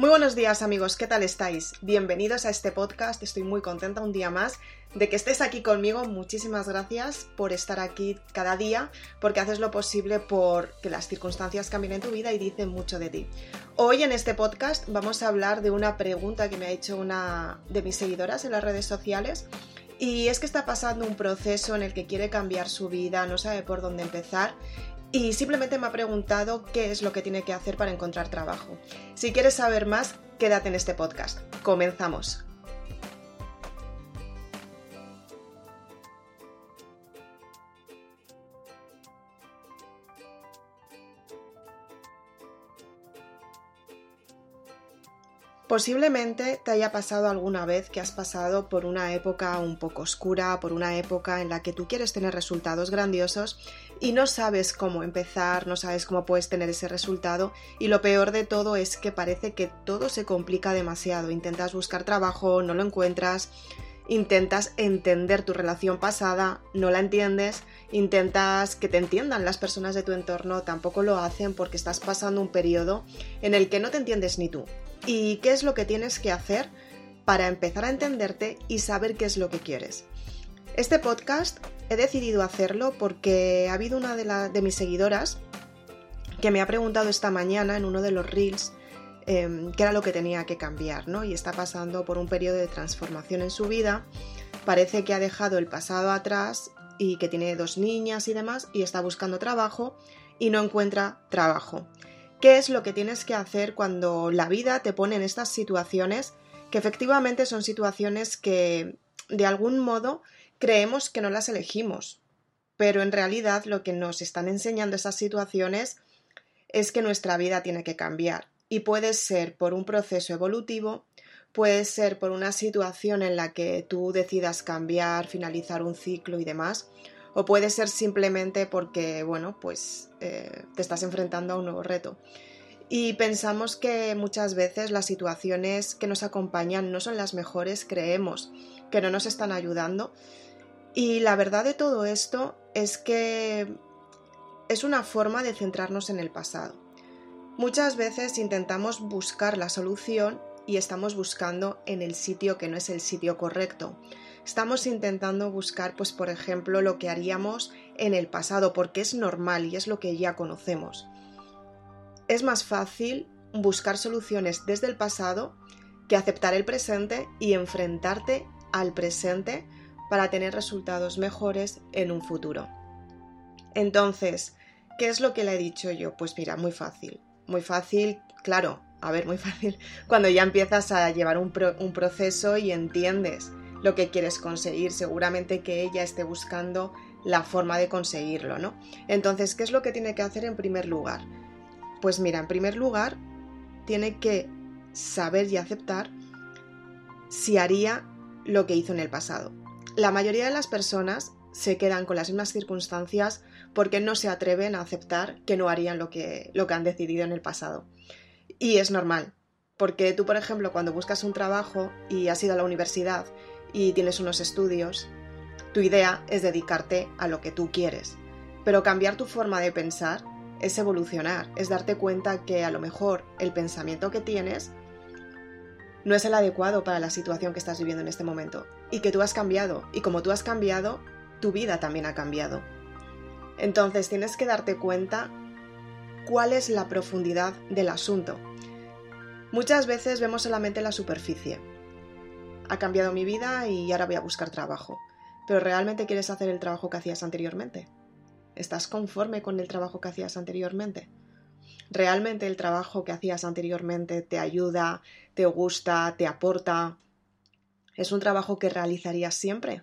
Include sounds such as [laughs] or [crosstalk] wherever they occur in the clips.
Muy buenos días amigos, ¿qué tal estáis? Bienvenidos a este podcast, estoy muy contenta un día más de que estés aquí conmigo. Muchísimas gracias por estar aquí cada día, porque haces lo posible por que las circunstancias cambien en tu vida y dicen mucho de ti. Hoy en este podcast vamos a hablar de una pregunta que me ha hecho una de mis seguidoras en las redes sociales. Y es que está pasando un proceso en el que quiere cambiar su vida, no sabe por dónde empezar y simplemente me ha preguntado qué es lo que tiene que hacer para encontrar trabajo. Si quieres saber más, quédate en este podcast. Comenzamos. Posiblemente te haya pasado alguna vez que has pasado por una época un poco oscura, por una época en la que tú quieres tener resultados grandiosos y no sabes cómo empezar, no sabes cómo puedes tener ese resultado y lo peor de todo es que parece que todo se complica demasiado. Intentas buscar trabajo, no lo encuentras, intentas entender tu relación pasada, no la entiendes, intentas que te entiendan las personas de tu entorno, tampoco lo hacen porque estás pasando un periodo en el que no te entiendes ni tú y qué es lo que tienes que hacer para empezar a entenderte y saber qué es lo que quieres. Este podcast he decidido hacerlo porque ha habido una de, mis seguidoras que me ha preguntado esta mañana en uno de los reels em, qué era lo que tenía que cambiar, ¿no? Y está pasando por un periodo de transformación en su vida. Parece que ha dejado el pasado atrás y que tiene dos niñas y demás y está buscando trabajo y no encuentra trabajo. ¿Qué es lo que tienes que hacer cuando la vida te pone en estas situaciones que efectivamente son situaciones que de algún modo creemos que no las elegimos? Pero en realidad lo que nos están enseñando esas situaciones es que nuestra vida tiene que cambiar y puede ser por un proceso evolutivo, puede ser por una situación en la que tú decidas cambiar, finalizar un ciclo y demás, o puede ser simplemente porque, bueno, pues eh, te estás enfrentando a un nuevo reto. Y pensamos que muchas veces las situaciones que nos acompañan no son las mejores, creemos que no nos están ayudando. Y la verdad de todo esto es que es una forma de centrarnos en el pasado. Muchas veces intentamos buscar la solución y estamos buscando en el sitio que no es el sitio correcto estamos intentando buscar, pues por ejemplo, lo que haríamos en el pasado, porque es normal y es lo que ya conocemos. Es más fácil buscar soluciones desde el pasado que aceptar el presente y enfrentarte al presente para tener resultados mejores en un futuro. Entonces, ¿qué es lo que le he dicho yo? Pues mira, muy fácil. Muy fácil, claro, a ver, muy fácil, [laughs] cuando ya empiezas a llevar un, un proceso y entiendes lo que quieres conseguir. Seguramente que ella esté buscando la forma de conseguirlo, ¿no? Entonces, ¿qué es lo que tiene que hacer en primer lugar? Pues mira, en primer lugar, tiene que saber y aceptar si haría lo que hizo en el pasado. La mayoría de las personas se quedan con las mismas circunstancias porque no se atreven a aceptar que no harían lo que, lo que han decidido en el pasado. Y es normal, porque tú, por ejemplo, cuando buscas un trabajo y has ido a la universidad y tienes unos estudios, tu idea es dedicarte a lo que tú quieres. Pero cambiar tu forma de pensar es evolucionar, es darte cuenta que a lo mejor el pensamiento que tienes no es el adecuado para la situación que estás viviendo en este momento y que tú has cambiado y como tú has cambiado, tu vida también ha cambiado. Entonces tienes que darte cuenta cuál es la profundidad del asunto. Muchas veces vemos solamente la superficie ha cambiado mi vida y ahora voy a buscar trabajo. Pero ¿realmente quieres hacer el trabajo que hacías anteriormente? ¿Estás conforme con el trabajo que hacías anteriormente? ¿Realmente el trabajo que hacías anteriormente te ayuda, te gusta, te aporta? ¿Es un trabajo que realizarías siempre?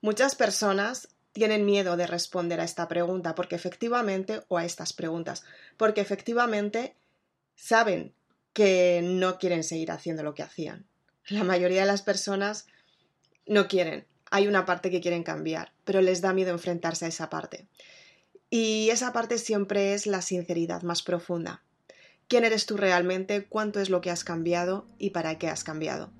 Muchas personas tienen miedo de responder a esta pregunta porque efectivamente, o a estas preguntas, porque efectivamente saben que no quieren seguir haciendo lo que hacían. La mayoría de las personas no quieren. Hay una parte que quieren cambiar, pero les da miedo enfrentarse a esa parte. Y esa parte siempre es la sinceridad más profunda. ¿Quién eres tú realmente? ¿Cuánto es lo que has cambiado? ¿Y para qué has cambiado?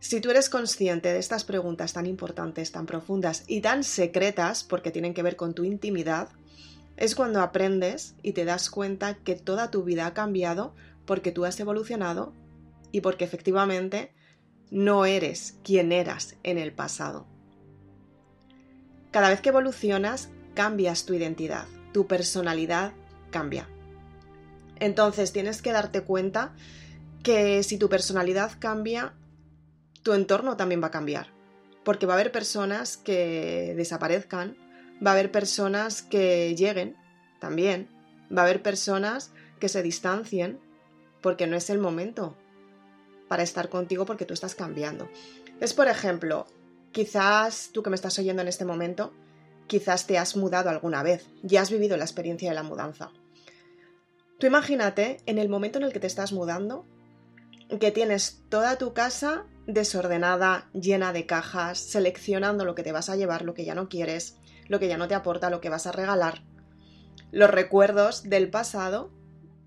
Si tú eres consciente de estas preguntas tan importantes, tan profundas y tan secretas, porque tienen que ver con tu intimidad, es cuando aprendes y te das cuenta que toda tu vida ha cambiado porque tú has evolucionado y porque efectivamente no eres quien eras en el pasado. Cada vez que evolucionas, cambias tu identidad, tu personalidad cambia. Entonces tienes que darte cuenta que si tu personalidad cambia, tu entorno también va a cambiar. Porque va a haber personas que desaparezcan, va a haber personas que lleguen también, va a haber personas que se distancien porque no es el momento para estar contigo porque tú estás cambiando. Es por ejemplo, quizás tú que me estás oyendo en este momento, quizás te has mudado alguna vez, ya has vivido la experiencia de la mudanza. Tú imagínate en el momento en el que te estás mudando, que tienes toda tu casa desordenada, llena de cajas, seleccionando lo que te vas a llevar, lo que ya no quieres, lo que ya no te aporta, lo que vas a regalar, los recuerdos del pasado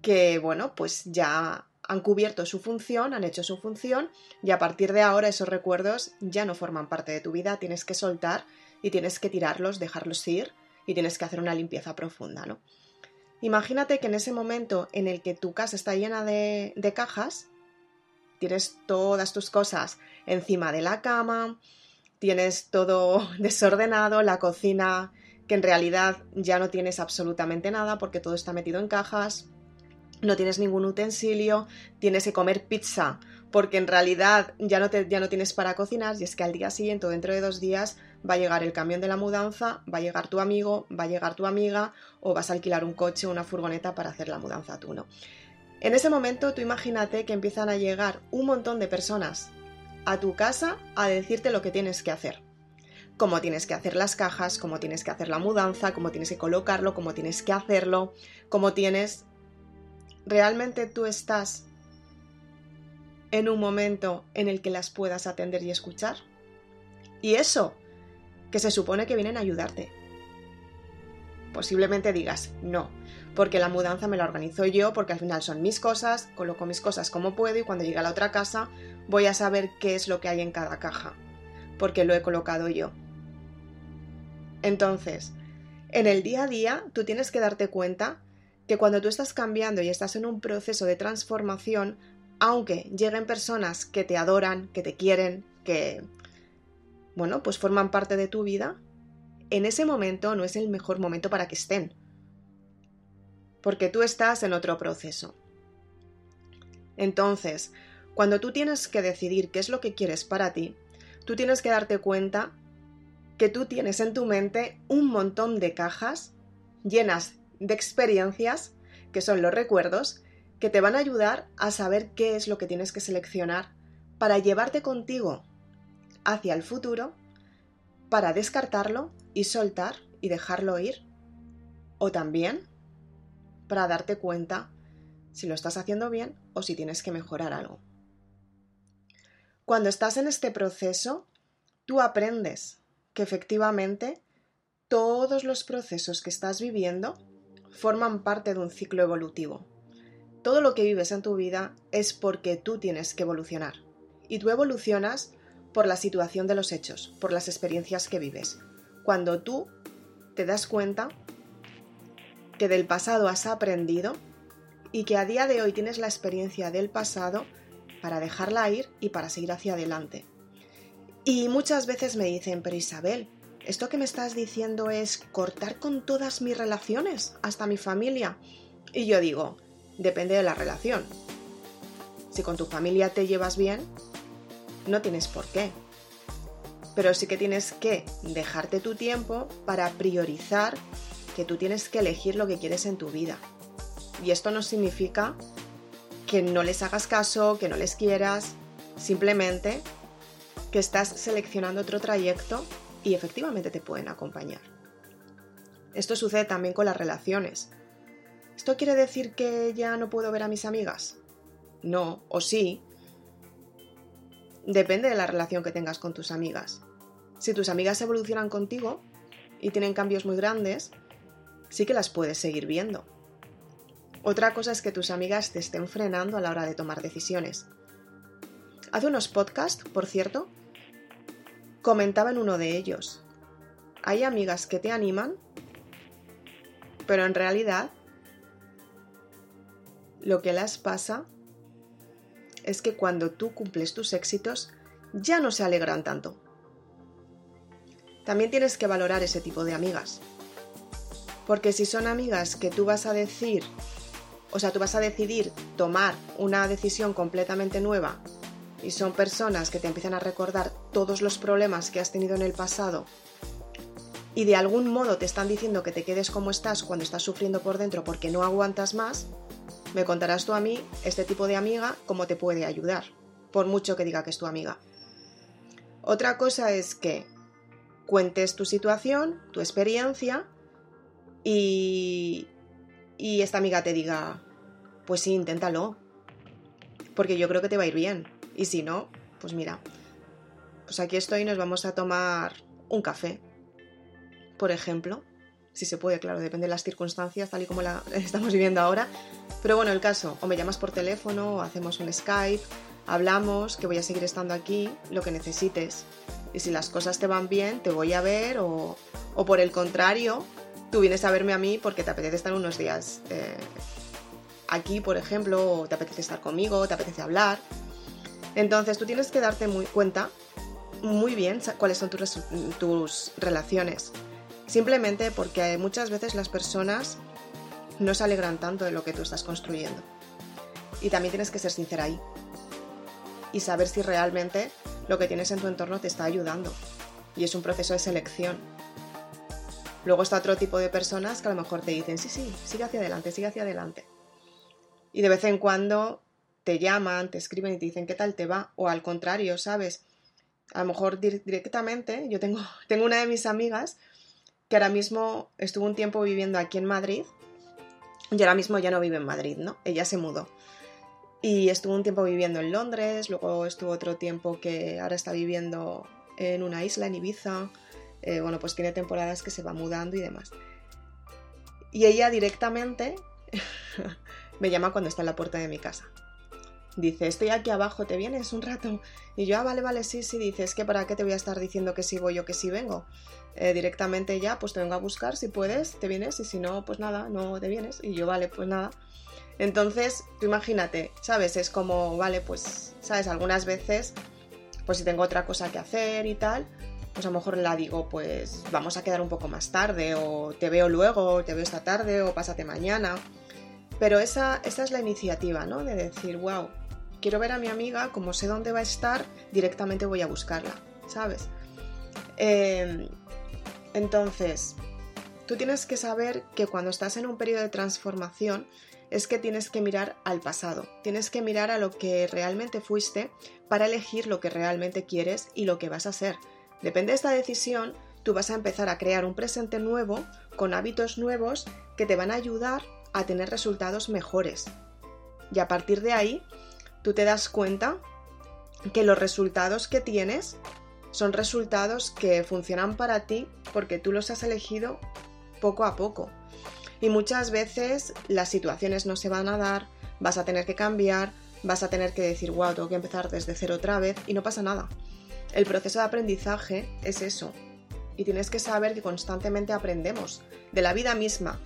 que, bueno, pues ya han cubierto su función, han hecho su función y a partir de ahora esos recuerdos ya no forman parte de tu vida, tienes que soltar y tienes que tirarlos, dejarlos ir y tienes que hacer una limpieza profunda, ¿no? Imagínate que en ese momento en el que tu casa está llena de, de cajas, tienes todas tus cosas encima de la cama, tienes todo [laughs] desordenado, la cocina que en realidad ya no tienes absolutamente nada porque todo está metido en cajas, no tienes ningún utensilio, tienes que comer pizza porque en realidad ya no, te, ya no tienes para cocinar y es que al día siguiente o dentro de dos días va a llegar el camión de la mudanza, va a llegar tu amigo, va a llegar tu amiga o vas a alquilar un coche o una furgoneta para hacer la mudanza tú, ¿no? En ese momento tú imagínate que empiezan a llegar un montón de personas a tu casa a decirte lo que tienes que hacer. Cómo tienes que hacer las cajas, cómo tienes que hacer la mudanza, cómo tienes que colocarlo, cómo tienes que hacerlo, cómo tienes... ¿Realmente tú estás en un momento en el que las puedas atender y escuchar? Y eso, que se supone que vienen a ayudarte. Posiblemente digas, no, porque la mudanza me la organizo yo, porque al final son mis cosas, coloco mis cosas como puedo y cuando llegue a la otra casa voy a saber qué es lo que hay en cada caja, porque lo he colocado yo. Entonces, en el día a día tú tienes que darte cuenta que cuando tú estás cambiando y estás en un proceso de transformación, aunque lleguen personas que te adoran, que te quieren, que, bueno, pues forman parte de tu vida, en ese momento no es el mejor momento para que estén porque tú estás en otro proceso. Entonces, cuando tú tienes que decidir qué es lo que quieres para ti, tú tienes que darte cuenta que tú tienes en tu mente un montón de cajas llenas de experiencias, que son los recuerdos, que te van a ayudar a saber qué es lo que tienes que seleccionar para llevarte contigo hacia el futuro, para descartarlo y soltar y dejarlo ir, o también para darte cuenta si lo estás haciendo bien o si tienes que mejorar algo. Cuando estás en este proceso, tú aprendes que efectivamente todos los procesos que estás viviendo forman parte de un ciclo evolutivo. Todo lo que vives en tu vida es porque tú tienes que evolucionar. Y tú evolucionas por la situación de los hechos, por las experiencias que vives. Cuando tú te das cuenta que del pasado has aprendido y que a día de hoy tienes la experiencia del pasado para dejarla ir y para seguir hacia adelante. Y muchas veces me dicen, pero Isabel, ¿esto que me estás diciendo es cortar con todas mis relaciones, hasta mi familia? Y yo digo, depende de la relación. Si con tu familia te llevas bien, no tienes por qué. Pero sí que tienes que dejarte tu tiempo para priorizar que tú tienes que elegir lo que quieres en tu vida. Y esto no significa que no les hagas caso, que no les quieras, simplemente que estás seleccionando otro trayecto y efectivamente te pueden acompañar. Esto sucede también con las relaciones. ¿Esto quiere decir que ya no puedo ver a mis amigas? No, o sí. Depende de la relación que tengas con tus amigas. Si tus amigas evolucionan contigo y tienen cambios muy grandes, sí que las puedes seguir viendo. Otra cosa es que tus amigas te estén frenando a la hora de tomar decisiones. Hace unos podcasts, por cierto, comentaba en uno de ellos. Hay amigas que te animan, pero en realidad lo que las pasa es que cuando tú cumples tus éxitos ya no se alegran tanto. También tienes que valorar ese tipo de amigas. Porque si son amigas que tú vas a decir, o sea, tú vas a decidir tomar una decisión completamente nueva y son personas que te empiezan a recordar todos los problemas que has tenido en el pasado y de algún modo te están diciendo que te quedes como estás cuando estás sufriendo por dentro porque no aguantas más, me contarás tú a mí, este tipo de amiga, cómo te puede ayudar, por mucho que diga que es tu amiga. Otra cosa es que cuentes tu situación, tu experiencia y, y esta amiga te diga, pues sí, inténtalo, porque yo creo que te va a ir bien. Y si no, pues mira, pues aquí estoy nos vamos a tomar un café por ejemplo. Si se puede, claro, depende de las circunstancias, tal y como la [laughs] estamos viviendo ahora. Pero bueno, el caso, o me llamas por teléfono, o hacemos un Skype, hablamos, que voy a seguir estando aquí, lo que necesites. Y si las cosas te van bien, te voy a ver, o, o por el contrario, tú vienes a verme a mí porque te apetece estar unos días eh, aquí, por ejemplo, o te apetece estar conmigo, te apetece hablar. Entonces tú tienes que darte cuenta muy bien cuáles son tus, tus relaciones. Simplemente porque muchas veces las personas no se alegran tanto de lo que tú estás construyendo. Y también tienes que ser sincera ahí. Y saber si realmente lo que tienes en tu entorno te está ayudando. Y es un proceso de selección. Luego está otro tipo de personas que a lo mejor te dicen, sí, sí, sigue hacia adelante, sigue hacia adelante. Y de vez en cuando te llaman, te escriben y te dicen qué tal te va. O al contrario, ¿sabes? A lo mejor directamente, yo tengo, [laughs] tengo una de mis amigas que ahora mismo estuvo un tiempo viviendo aquí en Madrid y ahora mismo ya no vive en Madrid, ¿no? Ella se mudó. Y estuvo un tiempo viviendo en Londres, luego estuvo otro tiempo que ahora está viviendo en una isla, en Ibiza. Eh, bueno, pues tiene temporadas que se va mudando y demás. Y ella directamente [laughs] me llama cuando está en la puerta de mi casa. Dice, estoy aquí abajo, ¿te vienes un rato? Y yo, ah, vale, vale, sí, sí, dice, es que para qué te voy a estar diciendo que sí voy o que sí vengo. Eh, directamente ya, pues te vengo a buscar, si puedes, te vienes, y si no, pues nada, no te vienes. Y yo, vale, pues nada. Entonces, tú imagínate, ¿sabes? Es como, vale, pues, ¿sabes? Algunas veces, pues si tengo otra cosa que hacer y tal, pues a lo mejor la digo, pues vamos a quedar un poco más tarde, o te veo luego, te veo esta tarde, o pásate mañana. Pero esa, esa es la iniciativa, ¿no? De decir, wow, quiero ver a mi amiga, como sé dónde va a estar, directamente voy a buscarla, ¿sabes? Em, entonces, tú tienes que saber que cuando estás en un periodo de transformación, es que tienes que mirar al pasado, tienes que mirar a lo que realmente fuiste para elegir lo que realmente quieres y lo que vas a ser. Depende de esta decisión, tú vas a empezar a crear un presente nuevo, con hábitos nuevos que te van a ayudar a tener resultados mejores. Y a partir de ahí, tú te das cuenta que los resultados que tienes son resultados que funcionan para ti porque tú los has elegido poco a poco. Y muchas veces las situaciones no se van a dar, vas a tener que cambiar, vas a tener que decir, wow, tengo que empezar desde cero otra vez y no pasa nada. El proceso de aprendizaje es eso. Y tienes que saber que constantemente aprendemos de la vida misma,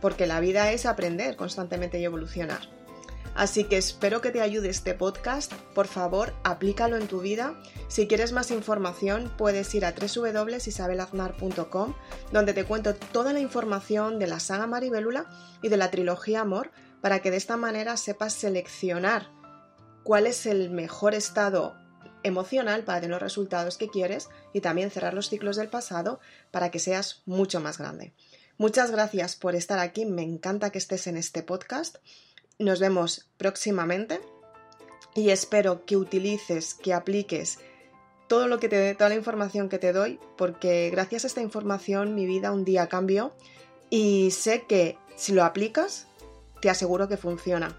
porque la vida es aprender constantemente y evolucionar. Así que espero que te ayude este podcast. Por favor, aplícalo en tu vida. Si quieres más información, puedes ir a www.isabelaznar.com, donde te cuento toda la información de la saga Maribélula y de la trilogía Amor, para que de esta manera sepas seleccionar cuál es el mejor estado emocional para tener los resultados que quieres y también cerrar los ciclos del pasado para que seas mucho más grande. Muchas gracias por estar aquí, me encanta que estés en este podcast. Nos vemos próximamente y espero que utilices, que apliques todo lo que te toda la información que te doy, porque gracias a esta información mi vida un día cambió y sé que si lo aplicas, te aseguro que funciona.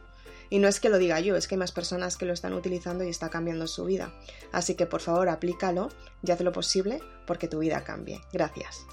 Y no es que lo diga yo, es que hay más personas que lo están utilizando y está cambiando su vida. Así que por favor aplícalo y haz lo posible porque tu vida cambie. Gracias.